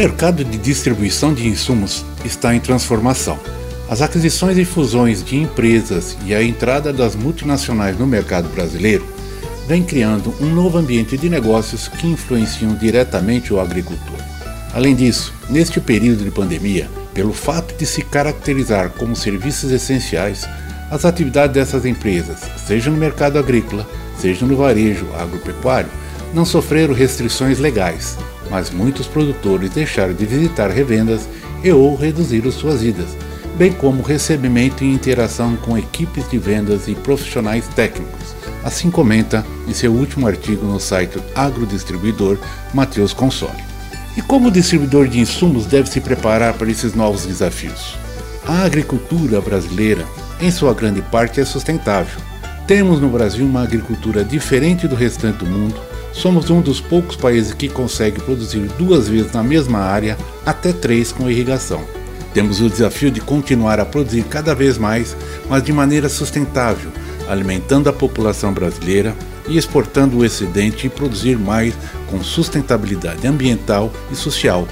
Mercado de distribuição de insumos está em transformação. As aquisições e fusões de empresas e a entrada das multinacionais no mercado brasileiro vem criando um novo ambiente de negócios que influenciam diretamente o agricultor. Além disso, neste período de pandemia, pelo fato de se caracterizar como serviços essenciais, as atividades dessas empresas, seja no mercado agrícola, seja no varejo agropecuário, não sofreram restrições legais, mas muitos produtores deixaram de visitar revendas e ou reduziram suas idas, bem como recebimento e interação com equipes de vendas e profissionais técnicos, assim comenta em seu último artigo no site Agrodistribuidor Matheus Console. E como o distribuidor de insumos deve se preparar para esses novos desafios? A agricultura brasileira, em sua grande parte, é sustentável. Temos no Brasil uma agricultura diferente do restante do mundo, somos um dos poucos países que consegue produzir duas vezes na mesma área, até três com irrigação. Temos o desafio de continuar a produzir cada vez mais, mas de maneira sustentável, alimentando a população brasileira e exportando o excedente e produzir mais com sustentabilidade ambiental e social.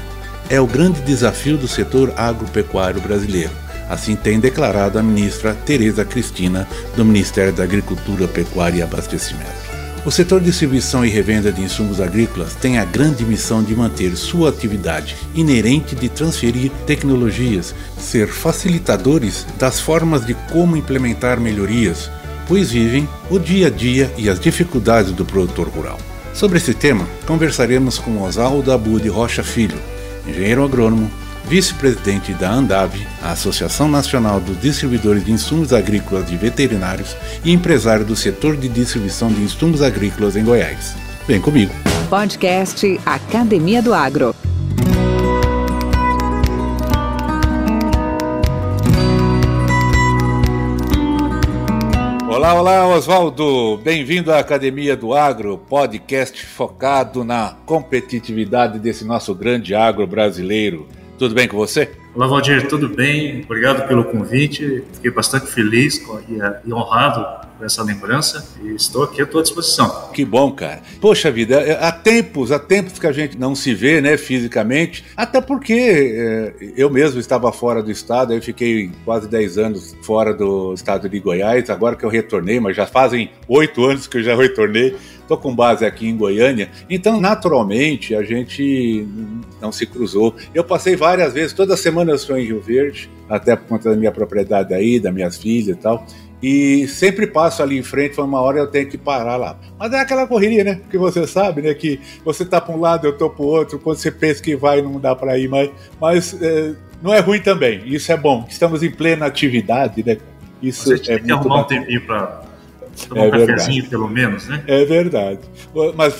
É o grande desafio do setor agropecuário brasileiro. Assim tem declarado a ministra Tereza Cristina, do Ministério da Agricultura, Pecuária e Abastecimento. O setor de distribuição e revenda de insumos agrícolas tem a grande missão de manter sua atividade inerente de transferir tecnologias, ser facilitadores das formas de como implementar melhorias, pois vivem o dia a dia e as dificuldades do produtor rural. Sobre esse tema, conversaremos com Oswaldo Abud Rocha Filho, engenheiro agrônomo, vice-presidente da ANDAV, a Associação Nacional dos Distribuidores de Insumos Agrícolas e Veterinários, e empresário do setor de distribuição de insumos agrícolas em Goiás. Vem comigo. Podcast Academia do Agro. Olá, olá, Oswaldo. Bem-vindo à Academia do Agro, podcast focado na competitividade desse nosso grande agro brasileiro. Tudo bem com você? Olá, Valdir, tudo bem? Obrigado pelo convite. Fiquei bastante feliz e honrado por essa lembrança e estou aqui à tua disposição. Que bom, cara. Poxa vida, é, há tempos, há tempos que a gente não se vê, né, fisicamente, até porque é, eu mesmo estava fora do estado, eu fiquei quase 10 anos fora do estado de Goiás, agora que eu retornei, mas já fazem oito anos que eu já retornei, estou com base aqui em Goiânia, então naturalmente a gente não se cruzou. Eu passei várias vezes, toda semana eu estou em Rio Verde, até por conta da minha propriedade aí, das minhas filhas e tal. E sempre passo ali em frente, foi uma hora eu tenho que parar lá. Mas é aquela correria, né? Porque você sabe, né? Que você tá para um lado, eu tô para o outro. Quando você pensa que vai, não dá para ir, mas, mas é, não é ruim também. Isso é bom. Estamos em plena atividade, né? Isso você tinha é que arrumar bacana. um tempinho para tomar é um cafezinho, pelo menos, né? É verdade. Mas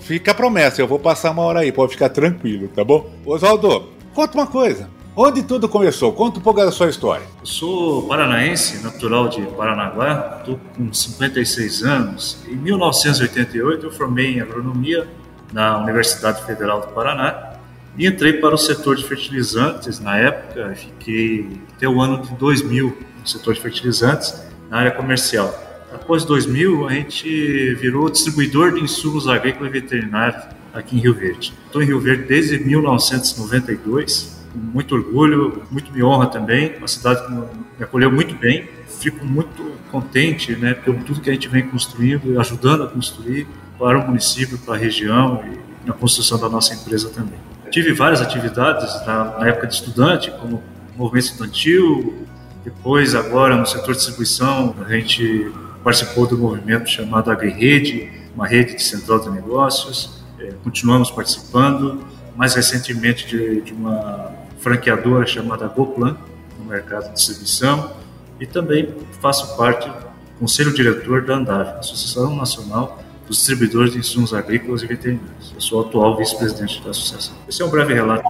fica a promessa, eu vou passar uma hora aí, pode ficar tranquilo, tá bom? Oswaldo, conta uma coisa. Onde tudo começou? Conta um pouco da sua história. Eu sou paranaense, natural de Paranaguá, estou com 56 anos. Em 1988 eu formei em agronomia na Universidade Federal do Paraná e entrei para o setor de fertilizantes na época. Fiquei até o ano de 2000 no setor de fertilizantes na área comercial. Após 2000 a gente virou distribuidor de insumos agrícolas e veterinários aqui em Rio Verde. Estou em Rio Verde desde 1992 muito orgulho, muito me honra também. Uma cidade que me acolheu muito bem. Fico muito contente, né, por tudo que a gente vem construindo ajudando a construir para o município, para a região e na construção da nossa empresa também. Tive várias atividades na, na época de estudante, como movimento estudantil, depois agora no setor de distribuição, a gente participou do movimento chamado AgriRede, uma rede de central de negócios, é, continuamos participando, mais recentemente de, de uma franqueadora chamada Goplan, no mercado de distribuição, e também faço parte do conselho diretor da Andave, Associação Nacional dos distribuidores de insumos agrícolas e veterinários. Eu sou o atual vice-presidente da associação. Esse é um breve relato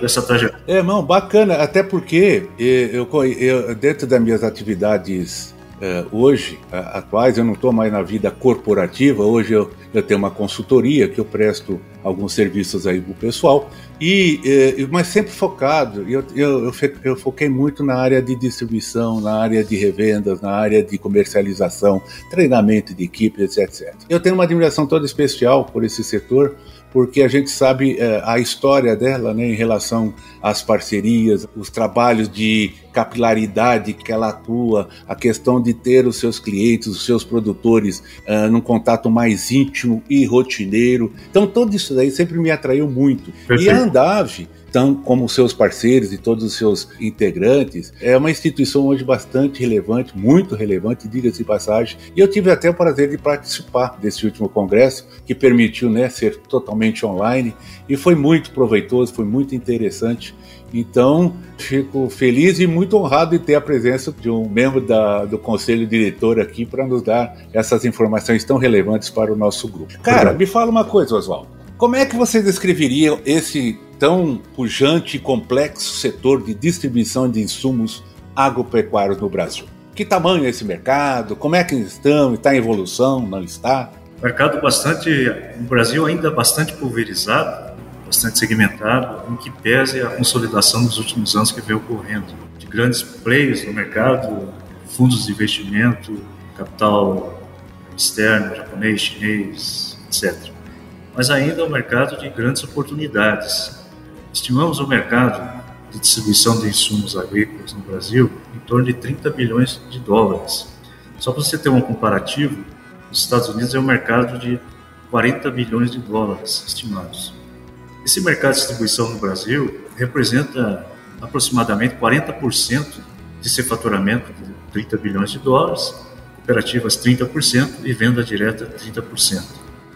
dessa trajetória. É, não, bacana, até porque eu, eu dentro das minhas atividades Uh, hoje, uh, atuais, eu não estou mais na vida corporativa, hoje eu, eu tenho uma consultoria que eu presto alguns serviços aí para o pessoal, e, uh, mas sempre focado, eu, eu, eu, foquei muito na área de distribuição, na área de revendas, na área de comercialização, treinamento de equipes, etc. Eu tenho uma admiração toda especial por esse setor, porque a gente sabe é, a história dela né, em relação às parcerias, os trabalhos de capilaridade que ela atua, a questão de ter os seus clientes, os seus produtores uh, num contato mais íntimo e rotineiro. Então, tudo isso daí sempre me atraiu muito. Perfeito. E a Andave então, como seus parceiros e todos os seus integrantes, é uma instituição hoje bastante relevante, muito relevante, diga-se de passagem. E eu tive até o prazer de participar desse último congresso, que permitiu né, ser totalmente online, e foi muito proveitoso, foi muito interessante. Então, fico feliz e muito honrado de ter a presença de um membro da, do conselho diretor aqui para nos dar essas informações tão relevantes para o nosso grupo. Cara, me fala uma coisa, Oswaldo. Como é que você descreveria esse tão pujante e complexo setor de distribuição de insumos agropecuários no Brasil. Que tamanho é esse mercado? Como é que estão? Está em evolução? Não está? Mercado bastante, no Brasil ainda bastante pulverizado, bastante segmentado, em que pese a consolidação nos últimos anos que vem ocorrendo, de grandes players no mercado, fundos de investimento, capital externo, japonês, chinês, etc. Mas ainda é um mercado de grandes oportunidades, Estimamos o mercado de distribuição de insumos agrícolas no Brasil em torno de 30 bilhões de dólares. Só para você ter um comparativo, os Estados Unidos é um mercado de 40 bilhões de dólares estimados. Esse mercado de distribuição no Brasil representa aproximadamente 40% de seu faturamento, de 30 bilhões de dólares, cooperativas 30% e venda direta 30%.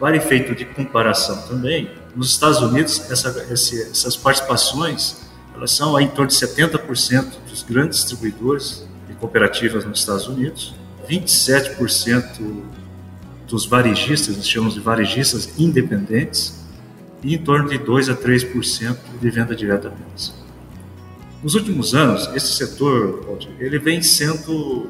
Para efeito de comparação também, nos Estados Unidos, essa, essas participações elas são em torno de 70% dos grandes distribuidores e cooperativas nos Estados Unidos, 27% dos varejistas, nós chamamos de varejistas independentes, e em torno de 2 a 3% de venda direta apenas. Nos últimos anos, esse setor ele vem sendo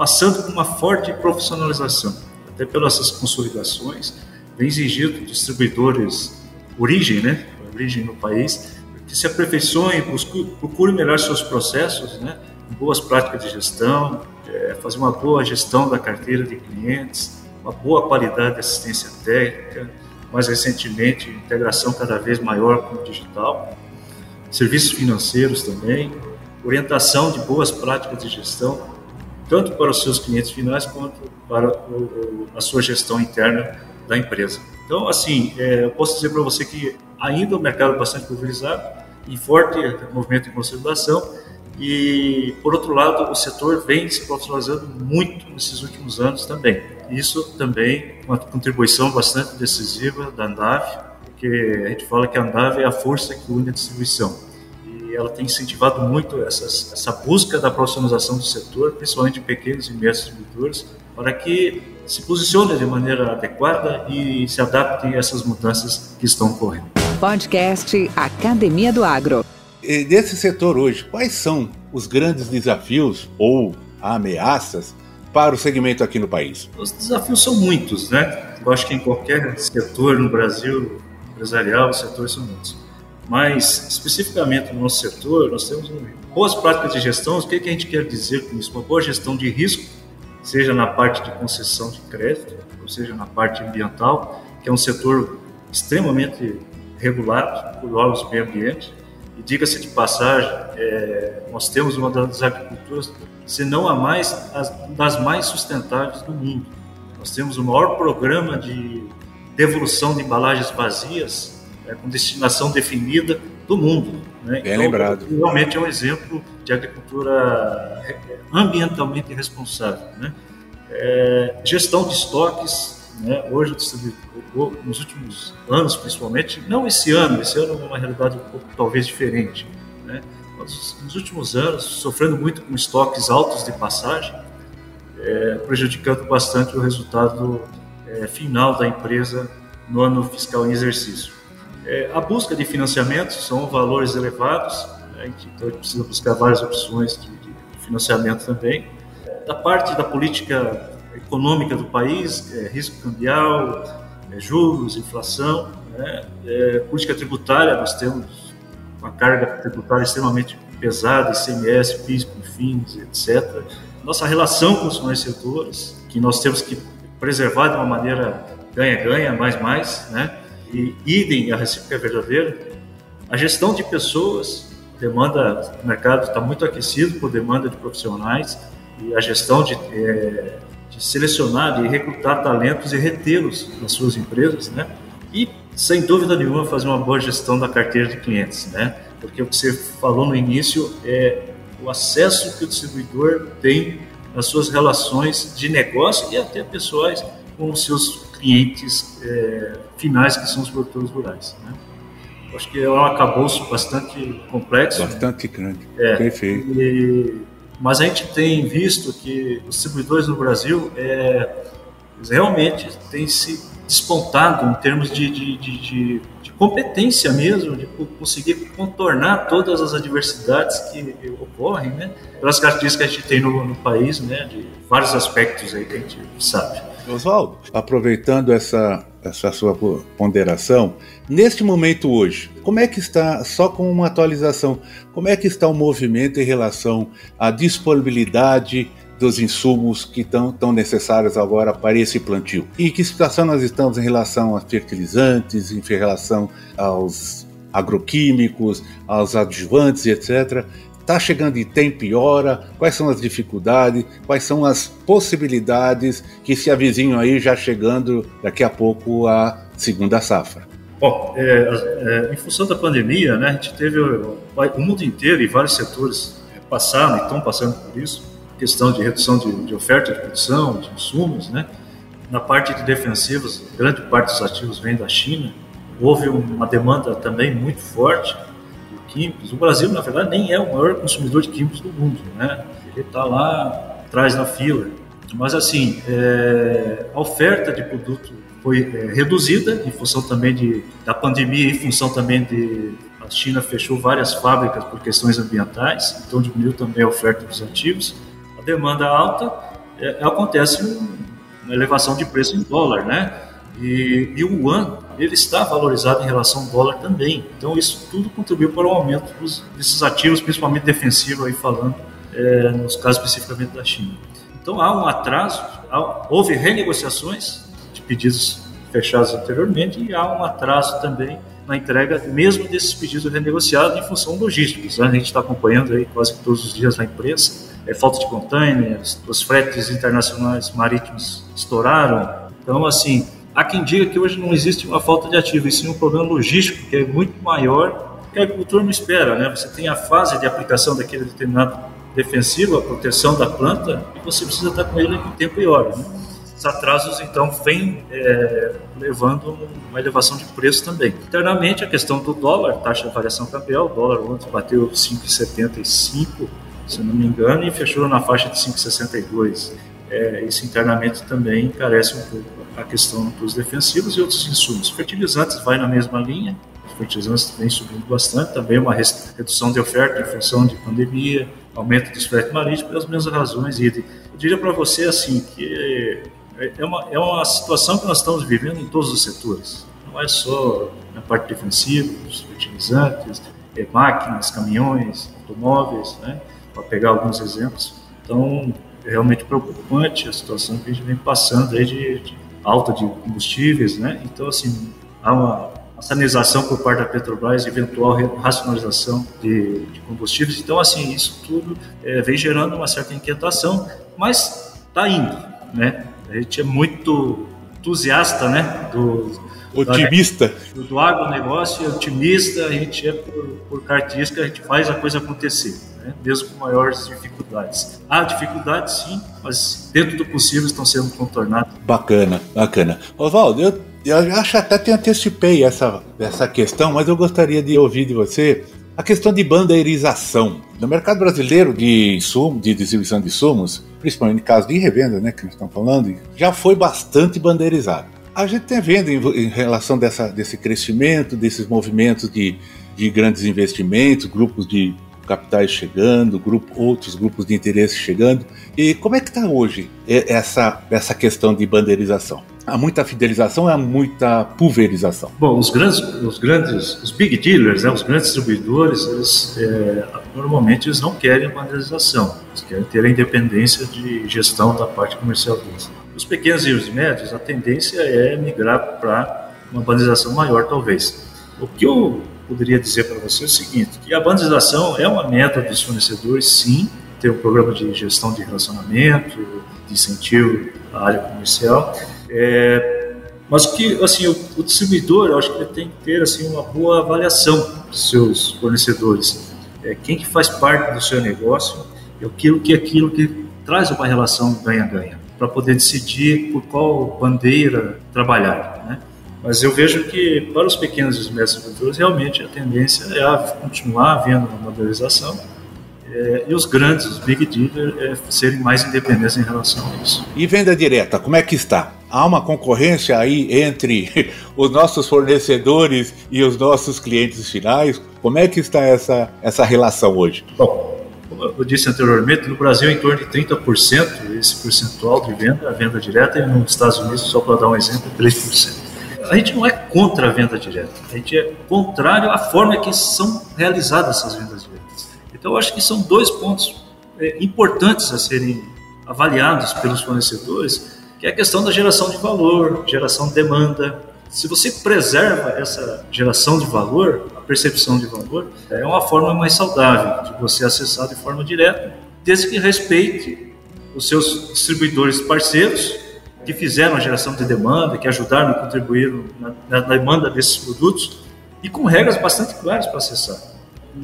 passando por uma forte profissionalização, até pelas consolidações, vem exigindo distribuidores origem, né? Origem no país, que se aperfeiçoem, procurem melhorar seus processos, né? Boas práticas de gestão, é, fazer uma boa gestão da carteira de clientes, uma boa qualidade de assistência técnica, mais recentemente, integração cada vez maior com o digital, serviços financeiros também, orientação de boas práticas de gestão, tanto para os seus clientes finais quanto para a sua gestão interna da empresa. Então, assim, é, eu posso dizer para você que ainda o mercado é bastante pulverizado, em forte movimento de consolidação, e, por outro lado, o setor vem se profissionalizando muito nesses últimos anos também. Isso também uma contribuição bastante decisiva da Andave, porque a gente fala que a Andave é a força que une a distribuição. E ela tem incentivado muito essas, essa busca da profissionalização do setor, principalmente em pequenos e médios distribuidores, para que se posicione de maneira adequada e se adapte a essas mudanças que estão ocorrendo. Podcast Academia do Agro. Desse setor hoje, quais são os grandes desafios ou ameaças para o segmento aqui no país? Os desafios são muitos, né? Eu acho que em qualquer setor no Brasil empresarial, os setores são muitos. Mas, especificamente no nosso setor, nós temos boas práticas de gestão. O que, a gente quer dizer com isso? Uma boa gestão de risco seja na parte de concessão de crédito, ou seja na parte ambiental, que é um setor extremamente regulado por órgãos do meio ambiente. E diga-se de passagem, é, nós temos uma das agriculturas, se não a mais, as, das mais sustentáveis do mundo. Nós temos o maior programa de devolução de embalagens vazias é, com destinação definida do mundo. Né? Bem então, lembrado. Realmente é um exemplo de agricultura ambientalmente responsável. Né? É, gestão de estoques, né? hoje nos últimos anos principalmente, não esse ano, esse ano é uma realidade um pouco talvez diferente. Né? Nos últimos anos, sofrendo muito com estoques altos de passagem, é, prejudicando bastante o resultado é, final da empresa no ano fiscal em exercício. É, a busca de financiamento são valores elevados, né, então a gente precisa buscar várias opções de, de financiamento também. Da parte da política econômica do país, é, risco cambial, é, juros, inflação, né, é, política tributária, nós temos uma carga tributária extremamente pesada, ICMS, PIS, COFINS, etc. Nossa relação com os fornecedores, que nós temos que preservar de uma maneira ganha-ganha, mais-mais, né? E idem, a recíproca é verdadeira. A gestão de pessoas, demanda, o mercado está muito aquecido por demanda de profissionais e a gestão de, é, selecionar, de recrutar talentos e retê-los nas suas empresas, né? E, sem dúvida nenhuma, fazer uma boa gestão da carteira de clientes, né? Porque o que você falou no início é o acesso que o distribuidor tem nas suas relações de negócio e até pessoais com os seus clientes é, finais, que são os produtores rurais. Né? Acho que é um acabouço bastante complexo. Bastante grande. É, Perfeito. E, mas a gente tem visto que os distribuidores no Brasil é, realmente têm se despontado em termos de, de, de, de competência mesmo de conseguir contornar todas as adversidades que ocorrem, né? Pelas características que a gente tem no, no país, né? De vários aspectos aí que a gente sabe. Oswaldo, aproveitando essa, essa sua ponderação, neste momento hoje, como é que está, só com uma atualização, como é que está o movimento em relação à disponibilidade dos insumos que estão tão necessários agora para esse plantio. E que situação nós estamos em relação a fertilizantes, em relação aos agroquímicos, aos adjuvantes, etc. Está chegando em tempo e hora? Quais são as dificuldades? Quais são as possibilidades que se avizinham aí já chegando daqui a pouco a segunda safra? Bom, é, é, em função da pandemia, né, a gente teve o, o mundo inteiro e vários setores passaram e estão passando por isso questão de redução de, de oferta de produção, de insumos, né? Na parte de defensivos, grande parte dos ativos vem da China. Houve uma demanda também muito forte químicos. O Brasil, na verdade, nem é o maior consumidor de químicos do mundo, né? Ele está lá atrás na fila. Mas, assim, é, a oferta de produto foi é, reduzida em função também de, da pandemia, em função também de a China fechou várias fábricas por questões ambientais, então diminuiu também a oferta dos ativos a demanda alta, é, acontece uma elevação de preço em dólar, né? E, o yuan ele está valorizado em relação ao dólar também. Então isso tudo contribuiu para o aumento dos, desses ativos, principalmente defensivos aí falando, é, nos casos especificamente da China. Então há um atraso, há, houve renegociações de pedidos fechados anteriormente e há um atraso também na entrega mesmo desses pedidos renegociados em função logísticos. Né? A gente está acompanhando aí quase todos os dias na imprensa é, falta de containers, os fretes internacionais marítimos estouraram. Então, assim, há quem diga que hoje não existe uma falta de ativo, e sim um problema logístico que é muito maior que a agricultura não espera, né? Você tem a fase de aplicação daquele determinado defensivo, a proteção da planta, e você precisa estar com ele em tempo e hora. Né? Os atrasos, então, vêm é, levando uma elevação de preço também. Internamente, a questão do dólar, taxa de variação cambial, o dólar ontem bateu 5,75, se não me engano, e fechou na faixa de 5,62. É, isso internamente também encarece um pouco a questão dos defensivos e outros insumos. Fertilizantes vai na mesma linha, os fertilizantes vem subindo bastante, também uma redução de oferta em função de pandemia, aumento dos fretes marítimos, pelas mesmas razões. E eu diria para você assim que é uma, é uma situação que nós estamos vivendo em todos os setores. Não é só na parte defensiva, os fertilizantes, é máquinas, caminhões, automóveis, né? para pegar alguns exemplos. Então, é realmente preocupante a situação que a gente vem passando aí de, de alta de combustíveis, né? Então, assim, há uma, uma sanalização por parte da Petrobras, eventual racionalização de, de combustíveis. Então, assim, isso tudo é, vem gerando uma certa inquietação, mas está indo, né? A gente é muito entusiasta, né, do, Otimista. Do, do agronegócio, é otimista, a gente é por, por característica, a gente faz a coisa acontecer, né? mesmo com maiores dificuldades. Há dificuldades sim, mas dentro do possível estão sendo contornadas. Bacana, bacana. Oswaldo, eu, eu acho até que antecipei essa, essa questão, mas eu gostaria de ouvir de você a questão de bandeirização. No mercado brasileiro de insumos, de distribuição de insumos, principalmente no caso de revenda, né, que nós estamos falando, já foi bastante bandeirizado. A gente tem vendo em, em relação dessa, desse crescimento, desses movimentos de, de grandes investimentos, grupos de capitais chegando, grupo, outros grupos de interesse chegando. E como é que está hoje essa, essa questão de bandeirização? Há muita fidelização, há muita pulverização. Bom, os grandes, os grandes, os big dealers, né, os grandes distribuidores, eles, é, normalmente eles não querem a banderização, eles querem ter a independência de gestão da parte comercial deles. Os pequenos e os médios, a tendência é migrar para uma banderização maior, talvez. O que eu poderia dizer para você o seguinte, que a banderização é uma meta dos fornecedores, sim, ter um programa de gestão de relacionamento, de incentivo à área comercial, é, mas que assim o, o, distribuidor, eu acho que ele tem que ter assim uma boa avaliação dos seus fornecedores. É, quem que faz parte do seu negócio é aquilo que aquilo que traz uma relação ganha-ganha para poder decidir por qual bandeira trabalhar, né? Mas eu vejo que para os pequenos e os médios distribuidores realmente a tendência é a continuar havendo uma modernização é, e os grandes, os big dealers, é, serem mais independentes em relação a isso. E venda direta, como é que está? Há uma concorrência aí entre os nossos fornecedores e os nossos clientes finais? Como é que está essa, essa relação hoje? Bom, como eu disse anteriormente, no Brasil em torno de 30% esse percentual de venda, a venda direta, e nos Estados Unidos, só para dar um exemplo, 3% a gente não é contra a venda direta, a gente é contrário à forma que são realizadas essas vendas diretas. Então, eu acho que são dois pontos é, importantes a serem avaliados pelos fornecedores, que é a questão da geração de valor, geração de demanda. Se você preserva essa geração de valor, a percepção de valor, é uma forma mais saudável de você acessar de forma direta, desde que respeite os seus distribuidores parceiros que fizeram a geração de demanda, que ajudaram e contribuíram na, na demanda desses produtos e com regras bastante claras para acessar.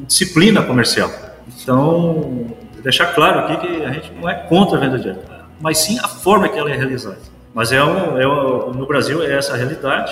Disciplina comercial. Então, deixar claro aqui que a gente não é contra a venda direta, mas sim a forma que ela é realizada. Mas é, um, é um, no Brasil é essa a realidade.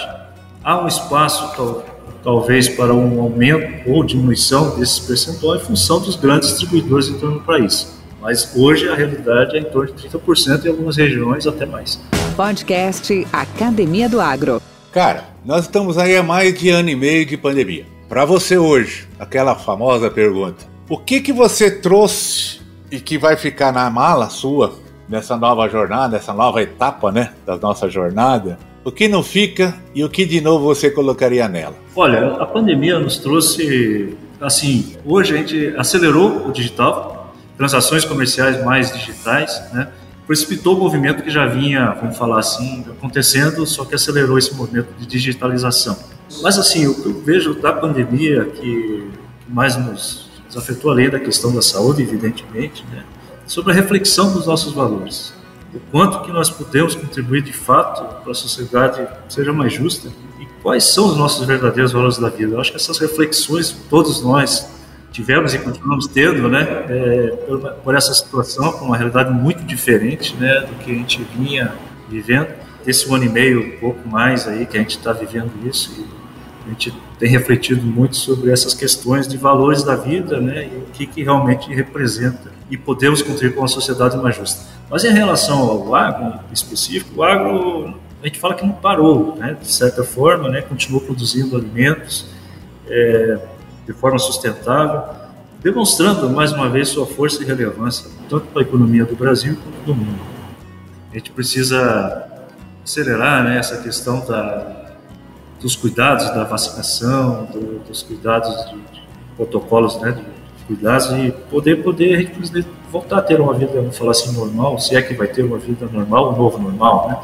Há um espaço, tal, talvez, para um aumento ou diminuição desses percentuais em função dos grandes distribuidores em do país. Mas hoje a realidade é em torno de 30% em algumas regiões, até mais. Podcast Academia do Agro. Cara, nós estamos aí há mais de ano e meio de pandemia. Para você hoje, aquela famosa pergunta: o que que você trouxe e que vai ficar na mala sua nessa nova jornada, nessa nova etapa, né, da nossa jornada? O que não fica e o que de novo você colocaria nela? Olha, a pandemia nos trouxe, assim, hoje a gente acelerou o digital, transações comerciais mais digitais, né? Precipitou o movimento que já vinha, vamos falar assim, acontecendo, só que acelerou esse movimento de digitalização. Mas assim, o que eu vejo da pandemia que mais nos afetou além da questão da saúde, evidentemente, né? sobre a reflexão dos nossos valores. O quanto que nós podemos contribuir de fato para a sociedade seja mais justa e quais são os nossos verdadeiros valores da vida. Eu acho que essas reflexões todos nós tivemos e continuamos tendo, né, é, por, por, essa situação, com uma realidade muito diferente, né, do que a gente vinha vivendo. Esse ano e meio, um pouco mais aí, que a gente está vivendo isso a gente tem refletido muito sobre essas questões de valores da vida, né, e o que, que realmente representa e podemos contribuir com uma sociedade mais justa. Mas em relação ao agro específico, o agro a gente fala que não parou, né, de certa forma, né, continuou produzindo alimentos é, de forma sustentável, demonstrando mais uma vez sua força e relevância tanto para a economia do Brasil quanto do mundo. A gente precisa acelerar né, essa questão da dos cuidados da vacinação, do, dos cuidados de, de protocolos, né, de, cuidados e poder poder a gente voltar a ter uma vida, vamos falar assim, normal, se é que vai ter uma vida normal, um novo normal, né?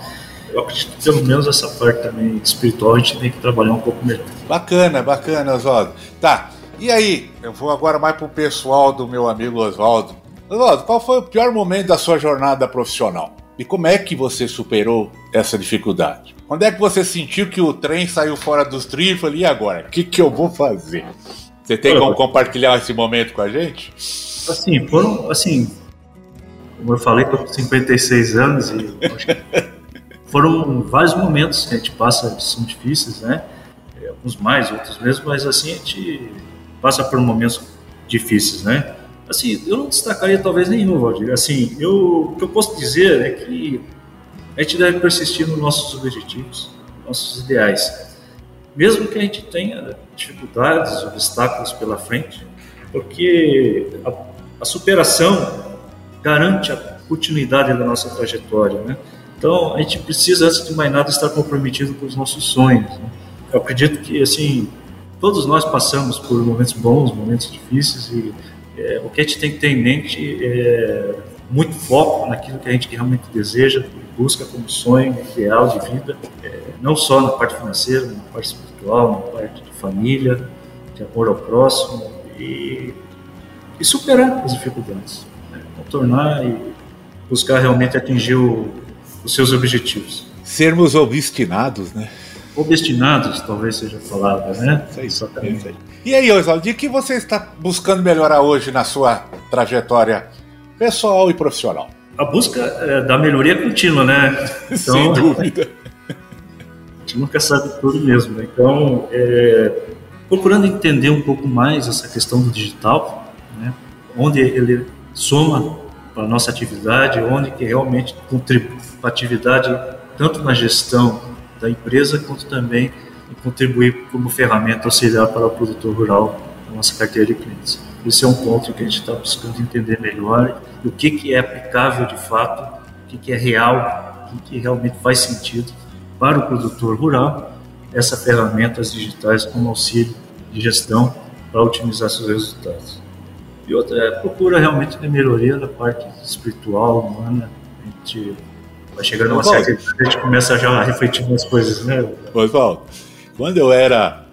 Eu acredito que pelo menos essa parte também espiritual a gente tem que trabalhar um pouco melhor. Bacana, bacana, Oswaldo. Tá, e aí, eu vou agora mais pro pessoal do meu amigo Oswaldo. Oswaldo, qual foi o pior momento da sua jornada profissional? E como é que você superou essa dificuldade? Quando é que você sentiu que o trem saiu fora dos trilhos e agora? O que, que eu vou fazer? Você tem como compartilhar esse momento com a gente? Assim, foram, assim, como eu falei, estou com 56 anos e foram vários momentos que a gente passa, são difíceis, né? É, alguns mais, outros menos, mas assim, a gente passa por momentos difíceis, né? Assim, eu não destacaria talvez nenhum, Valdir. Assim, eu, o que eu posso dizer é que a gente deve persistir nos nossos objetivos, nossos ideais. Mesmo que a gente tenha dificuldades, obstáculos pela frente, porque a, a superação garante a continuidade da nossa trajetória, né? Então, a gente precisa, antes de mais nada, estar comprometido com os nossos sonhos. Né? Eu acredito que, assim, todos nós passamos por momentos bons, momentos difíceis, e é, o que a gente tem que ter em mente é muito foco naquilo que a gente realmente deseja, busca como sonho ideal de vida, é, não só na parte financeira, na parte espiritual, na parte de família, de amor ao próximo, e, e superar as dificuldades, né? contornar e buscar realmente atingir o, os seus objetivos. Sermos obstinados, né? Obstinados, talvez seja a palavra, né? Isso aí, Exatamente. Isso E aí, Oswaldo, de que você está buscando melhorar hoje na sua trajetória pessoal e profissional? A busca é, da melhoria contínua, né? Então, Sem dúvida. A gente nunca sabe tudo mesmo, né? Então, é, procurando entender um pouco mais essa questão do digital, né? onde ele soma para a nossa atividade, onde que realmente contribui para a atividade, tanto na gestão da empresa, quanto também contribuir como ferramenta auxiliar para o produtor rural na nossa carteira de clientes. Esse é um ponto que a gente está buscando entender melhor, o que, que é aplicável de fato, o que, que é real, o que, que realmente faz sentido para o produtor rural, essas ferramentas digitais como auxílio de gestão para otimizar seus resultados. E outra é procura realmente de melhoria da parte espiritual, humana. A gente vai chegando numa certa idade, a gente começa já a refletir umas coisas, né? Oswaldo, quando eu era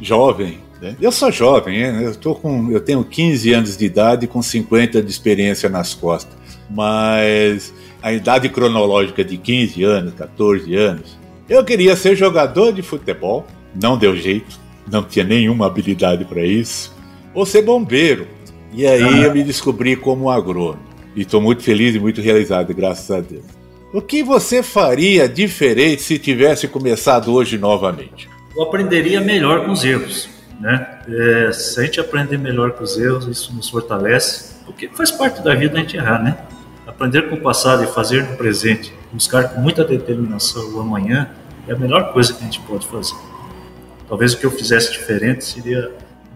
jovem, né? eu sou jovem, eu, tô com, eu tenho 15 anos de idade com 50 de experiência nas costas, mas a idade cronológica de 15 anos, 14 anos, eu queria ser jogador de futebol, não deu jeito, não tinha nenhuma habilidade para isso, ou ser bombeiro, e aí ah. eu me descobri como agrônomo. E estou muito feliz e muito realizado, graças a Deus. O que você faria diferente se tivesse começado hoje novamente? Eu aprenderia melhor com os erros. Né? É, se a gente aprender melhor com os erros, isso nos fortalece, porque faz parte da vida a gente errar, né? Aprender com o passado e fazer no presente, buscar com muita determinação o amanhã, é a melhor coisa que a gente pode fazer. Talvez o que eu fizesse diferente seria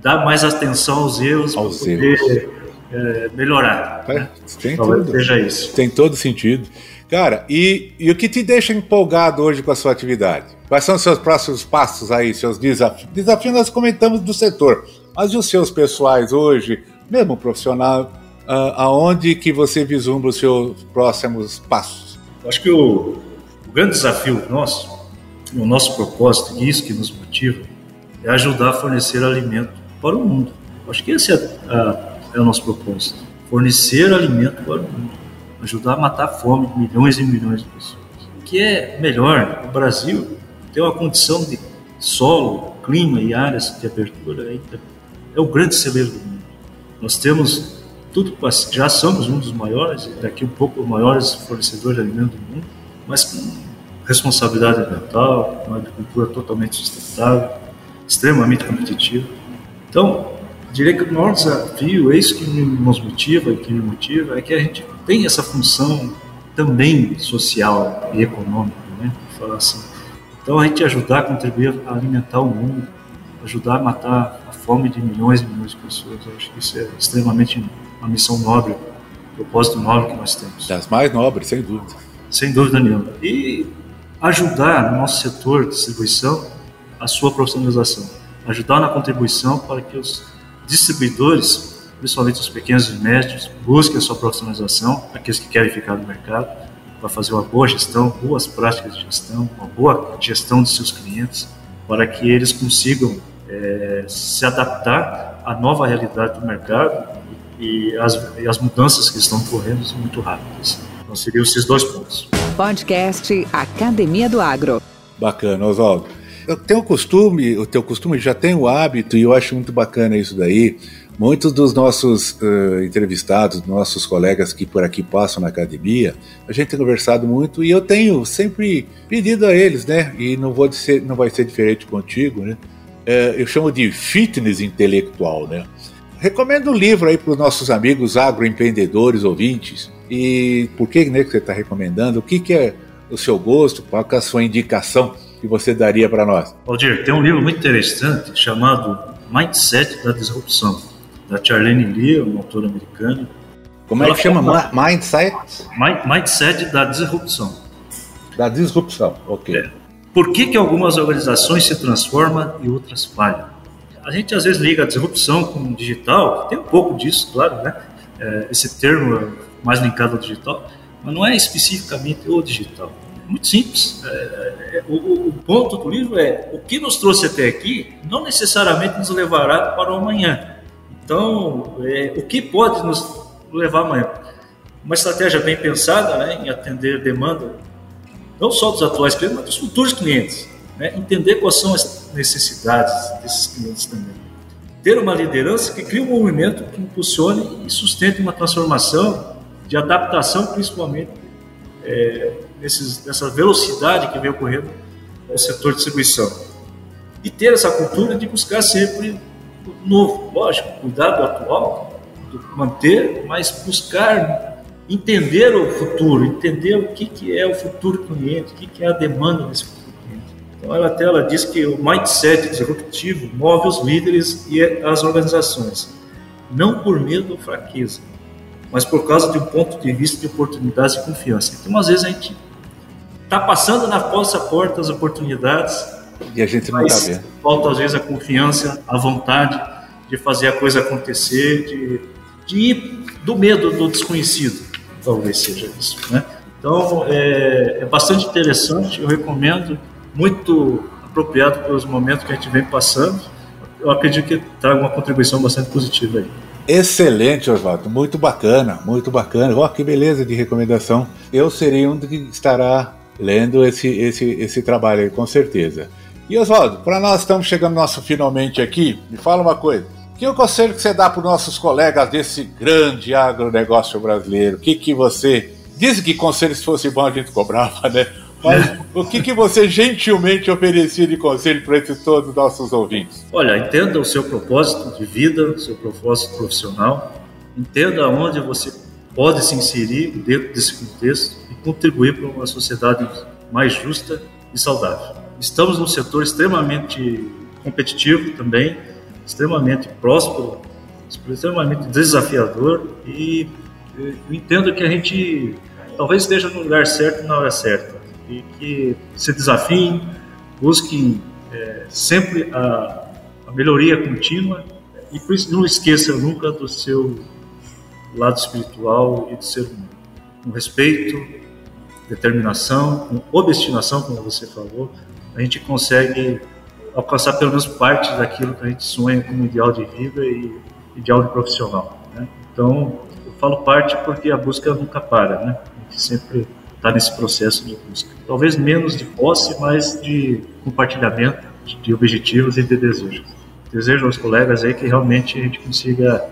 dar mais atenção aos erros aos para poder é, melhorar. É, né? Tem Talvez tudo. seja isso. Tem todo sentido. Cara, e, e, o que te deixa empolgado hoje com a sua atividade? Quais são os seus próximos passos aí, seus desafios? Desafios nós comentamos do setor, mas e os seus pessoais hoje, mesmo profissional, uh, aonde que você vislumbra os seus próximos passos? Acho que o, o grande desafio nosso, o nosso propósito, e isso que nos motiva, é ajudar a fornecer alimento para o mundo. Acho que esse é, a, é o nosso propósito: fornecer alimento para o mundo, ajudar a matar a fome de milhões e milhões de pessoas. O que é melhor? O Brasil tem uma condição de solo, clima e áreas de abertura é o grande celeiro do mundo. Nós temos tudo, já somos um dos maiores, daqui um pouco maiores fornecedores de alimento do mundo, mas com responsabilidade ambiental, uma agricultura totalmente sustentável, extremamente competitivo. Então, diria que o maior desafio, é isso que nos motiva e que me motiva, é que a gente tem essa função também social e econômica, né? Falar assim. Então, a gente ajudar a contribuir a alimentar o mundo, ajudar a matar a fome de milhões e milhões de pessoas, eu acho que isso é extremamente uma missão nobre, um propósito nobre que nós temos. Das mais nobres, sem dúvida. Sem dúvida nenhuma. E ajudar no nosso setor de distribuição a sua profissionalização ajudar na contribuição para que os distribuidores, principalmente os pequenos e médios, busquem a sua profissionalização, aqueles que querem ficar no mercado, para fazer uma boa gestão, boas práticas de gestão, uma boa gestão de seus clientes, para que eles consigam é, se adaptar à nova realidade do mercado e as, e as mudanças que estão ocorrendo são muito rápidas. Então, seriam esses dois pontos. Podcast Academia do Agro. Bacana, Oswaldo. Eu tenho o costume, o teu costume já tem o hábito, e eu acho muito bacana isso daí. Muitos dos nossos uh, entrevistados, nossos colegas que por aqui passam na academia, a gente tem conversado muito e eu tenho sempre pedido a eles, né? E não vou ser, não vai ser diferente contigo, né? é, eu chamo de fitness intelectual, né? Recomendo um livro aí para os nossos amigos agroempreendedores ouvintes. E por que, né, que você está recomendando? O que, que é o seu gosto? Qual é a sua indicação que você daria para nós? Aldir, tem um livro muito interessante chamado Mindset da Disrupção, da Charlene Lee, uma autora americana. Como é que chama? Mindset? Mindset da Disrupção. Da disrupção, ok. É. Por que, que algumas organizações se transformam e outras falham? A gente às vezes liga a disrupção com o digital, tem um pouco disso, claro, né? É, esse termo é mais linkado ao digital, mas não é especificamente o digital. É muito simples. É, é, o, o, ponto do livro é o que nos trouxe até aqui não necessariamente nos levará para o amanhã. Então, é, o que pode nos levar amanhã? Uma estratégia bem pensada né, em atender demanda não só dos atuais clientes, mas dos futuros clientes. Né? Entender quais são as necessidades desses clientes também. Ter uma liderança que crie um movimento que impulsione e sustente uma transformação de adaptação, principalmente é, nesses, nessa velocidade que vem ocorrendo no setor de distribuição. E ter essa cultura de buscar sempre novo, lógico, cuidar do atual, manter, mas buscar entender o futuro, entender o que, que é o futuro cliente, o que, que é a demanda desse futuro cliente. Então, ela até ela diz que o mindset disruptivo move os líderes e as organizações, não por medo ou fraqueza, mas por causa de um ponto de vista de oportunidades e confiança. Então, às vezes, a gente está passando na nossa porta as oportunidades e a gente não está vendo. Falta, às vezes, a confiança, a vontade de fazer a coisa acontecer, de, de ir do medo do desconhecido talvez seja isso. Né? Então, é, é bastante interessante, eu recomendo, muito apropriado pelos momentos que a gente vem passando. Eu acredito que traga uma contribuição bastante positiva aí. Excelente, Oswaldo. Muito bacana, muito bacana. Ó, oh, que beleza de recomendação. Eu seria um que estará lendo esse, esse, esse trabalho aí, com certeza. E Oswaldo, para nós estamos chegando nosso finalmente aqui, me fala uma coisa. Que o conselho que você dá para os nossos colegas desse grande agronegócio brasileiro? O que, que você. Diz que conselho, se fosse bom, a gente cobrava, né? Mas o que, que você gentilmente oferecia de conselho para esses todos os nossos ouvintes? Olha, entenda o seu propósito de vida, o seu propósito profissional, entenda onde você pode se inserir dentro desse contexto e contribuir para uma sociedade mais justa e saudável. Estamos num setor extremamente competitivo também, extremamente próspero, extremamente desafiador e eu entendo que a gente talvez esteja no lugar certo na hora certa e que se desafiem, busquem é, sempre a, a, melhoria contínua e por isso não esqueça nunca do seu lado espiritual e do ser humano. Com respeito, determinação, com obstinação, como você falou, a gente consegue alcançar pelo menos parte daquilo que a gente sonha como ideal de vida e ideal de profissional. Né? Então, eu falo parte porque a busca nunca para, né? A gente sempre está nesse processo de busca. Talvez menos de posse, mas de compartilhamento de objetivos e de desejos. Desejo aos colegas aí que realmente a gente consiga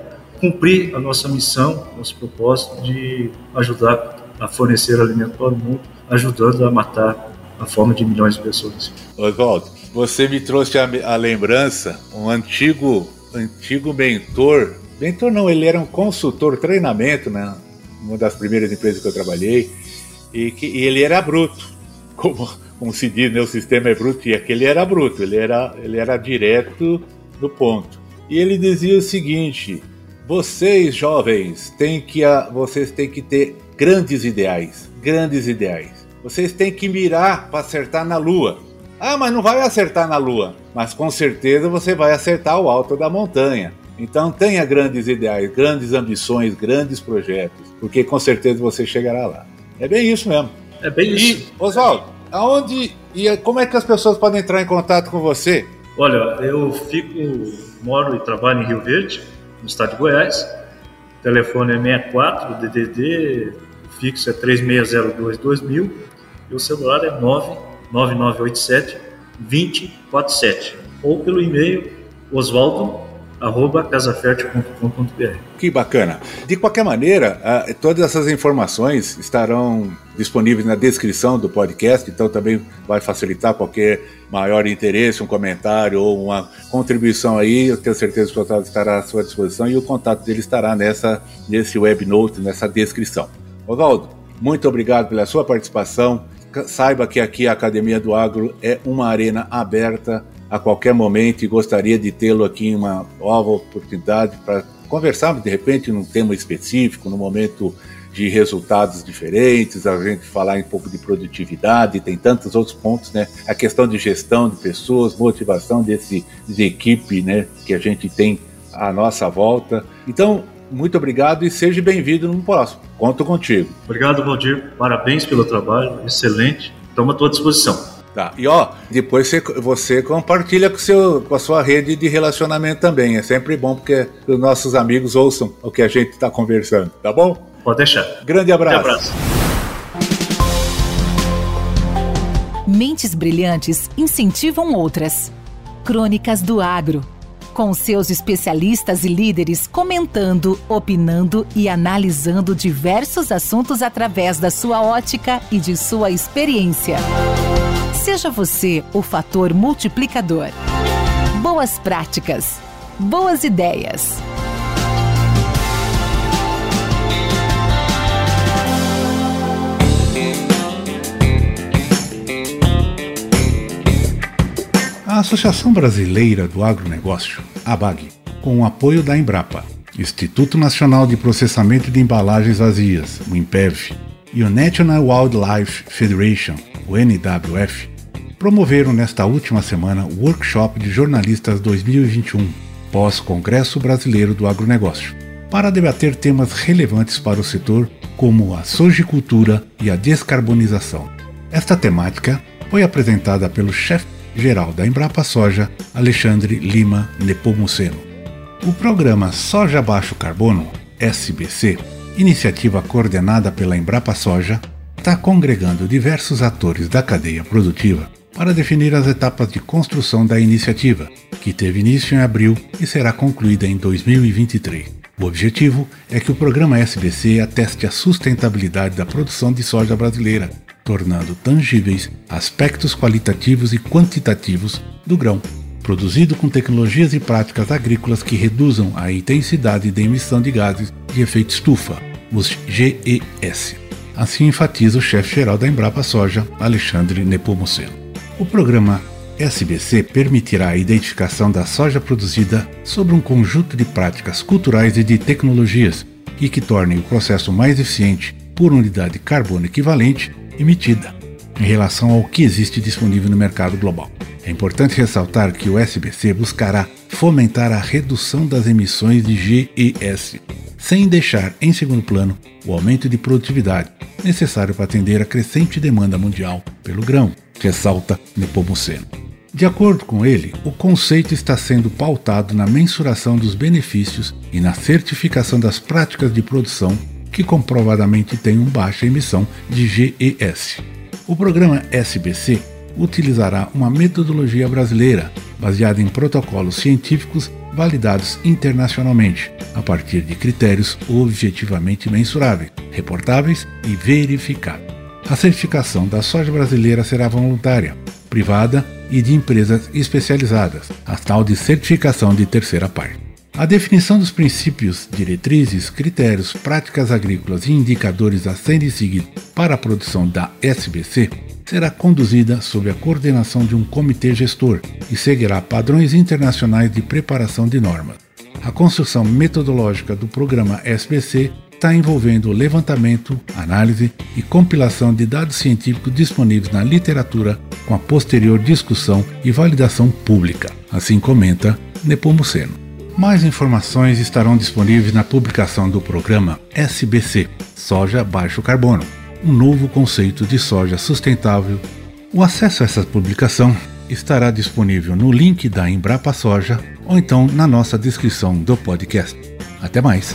cumprir a nossa missão, nosso propósito de ajudar a fornecer alimento para o mundo, ajudando a matar a fome de milhões de pessoas. Oswaldo, você me trouxe a, a lembrança, um antigo, antigo mentor, mentor não, ele era um consultor, treinamento, né? Uma das primeiras empresas que eu trabalhei, e que e ele era bruto, como, se diz, né? O sistema é bruto, e aquele era bruto, ele era, ele era direto do ponto. E ele dizia o seguinte: vocês jovens têm que, vocês têm que ter grandes ideais, grandes ideais. Vocês têm que mirar para acertar na lua. Ah, mas não vai acertar na lua. Mas com certeza você vai acertar o alto da montanha. Então tenha grandes ideais, grandes ambições, grandes projetos, porque com certeza você chegará lá. É bem isso mesmo. É bem isso. E, Oswaldo, aonde e como é que as pessoas podem entrar em contato com você? Olha, eu fico, moro e trabalho em Rio Verde, no estado de Goiás. O telefone é 64, o DDD o fixo é 3602 2000 e o celular é 9 9987 2047 ou pelo e-mail oswaldo casafértil.com.br. Que bacana. De qualquer maneira, todas essas informações estarão disponíveis na descrição do podcast, então também vai facilitar qualquer maior interesse, um comentário ou uma contribuição aí. Eu tenho certeza que o Otávio estará à sua disposição e o contato dele estará nessa, nesse webnote, nessa descrição. Oswaldo, muito obrigado pela sua participação. Saiba que aqui a Academia do Agro é uma arena aberta a qualquer momento e gostaria de tê-lo aqui em uma nova oportunidade para conversarmos de repente num tema específico, num momento de resultados diferentes, a gente falar um pouco de produtividade, tem tantos outros pontos, né? A questão de gestão de pessoas, motivação desse de equipe, né, que a gente tem à nossa volta. Então, muito obrigado e seja bem-vindo no próximo. Conto contigo. Obrigado, Valdir. Parabéns pelo trabalho, excelente. Estamos à tua disposição. Tá. E ó, depois você, você compartilha com, seu, com a sua rede de relacionamento também. É sempre bom porque os nossos amigos ouçam o que a gente está conversando, tá bom? Pode deixar. Grande abraço. Grande abraço. Mentes brilhantes incentivam outras. Crônicas do Agro. Com seus especialistas e líderes comentando, opinando e analisando diversos assuntos através da sua ótica e de sua experiência. Seja você o fator multiplicador. Boas práticas. Boas ideias. A Associação Brasileira do Agronegócio, ABAG, com o apoio da Embrapa, Instituto Nacional de Processamento de Embalagens Vazias, o INPEV, e o National Wildlife Federation, o NWF, promoveram nesta última semana o Workshop de Jornalistas 2021, pós-Congresso Brasileiro do Agronegócio, para debater temas relevantes para o setor, como a sojicultura e a descarbonização. Esta temática foi apresentada pelo chefe-geral da Embrapa Soja, Alexandre Lima Nepomuceno. O programa Soja Baixo Carbono, SBC, iniciativa coordenada pela Embrapa Soja, está congregando diversos atores da cadeia produtiva para definir as etapas de construção da iniciativa, que teve início em abril e será concluída em 2023. O objetivo é que o programa SBC ateste a sustentabilidade da produção de soja brasileira, tornando tangíveis aspectos qualitativos e quantitativos do grão, produzido com tecnologias e práticas agrícolas que reduzam a intensidade de emissão de gases de efeito estufa, os GES. Assim enfatiza o chefe-geral da Embrapa Soja, Alexandre Nepomuceno. O programa SBC permitirá a identificação da soja produzida sobre um conjunto de práticas culturais e de tecnologias e que tornem o processo mais eficiente por unidade de carbono equivalente emitida em relação ao que existe disponível no mercado global. É importante ressaltar que o SBC buscará fomentar a redução das emissões de GES, sem deixar em segundo plano o aumento de produtividade necessário para atender a crescente demanda mundial pelo grão, ressalta Nepomuceno. De acordo com ele, o conceito está sendo pautado na mensuração dos benefícios e na certificação das práticas de produção que comprovadamente têm uma baixa emissão de GES. O programa SBC utilizará uma metodologia brasileira baseada em protocolos científicos validados internacionalmente, a partir de critérios objetivamente mensuráveis, reportáveis e verificáveis. A certificação da soja brasileira será voluntária, privada e de empresas especializadas, a tal de certificação de terceira parte. A definição dos princípios, diretrizes, critérios, práticas agrícolas e indicadores a serem seguidos para a produção da SBC será conduzida sob a coordenação de um comitê gestor e seguirá padrões internacionais de preparação de normas. A construção metodológica do programa SBC está envolvendo o levantamento, análise e compilação de dados científicos disponíveis na literatura com a posterior discussão e validação pública, assim comenta Nepomuceno. Mais informações estarão disponíveis na publicação do programa SBC Soja Baixo Carbono um novo conceito de soja sustentável. O acesso a essa publicação estará disponível no link da Embrapa Soja ou então na nossa descrição do podcast. Até mais!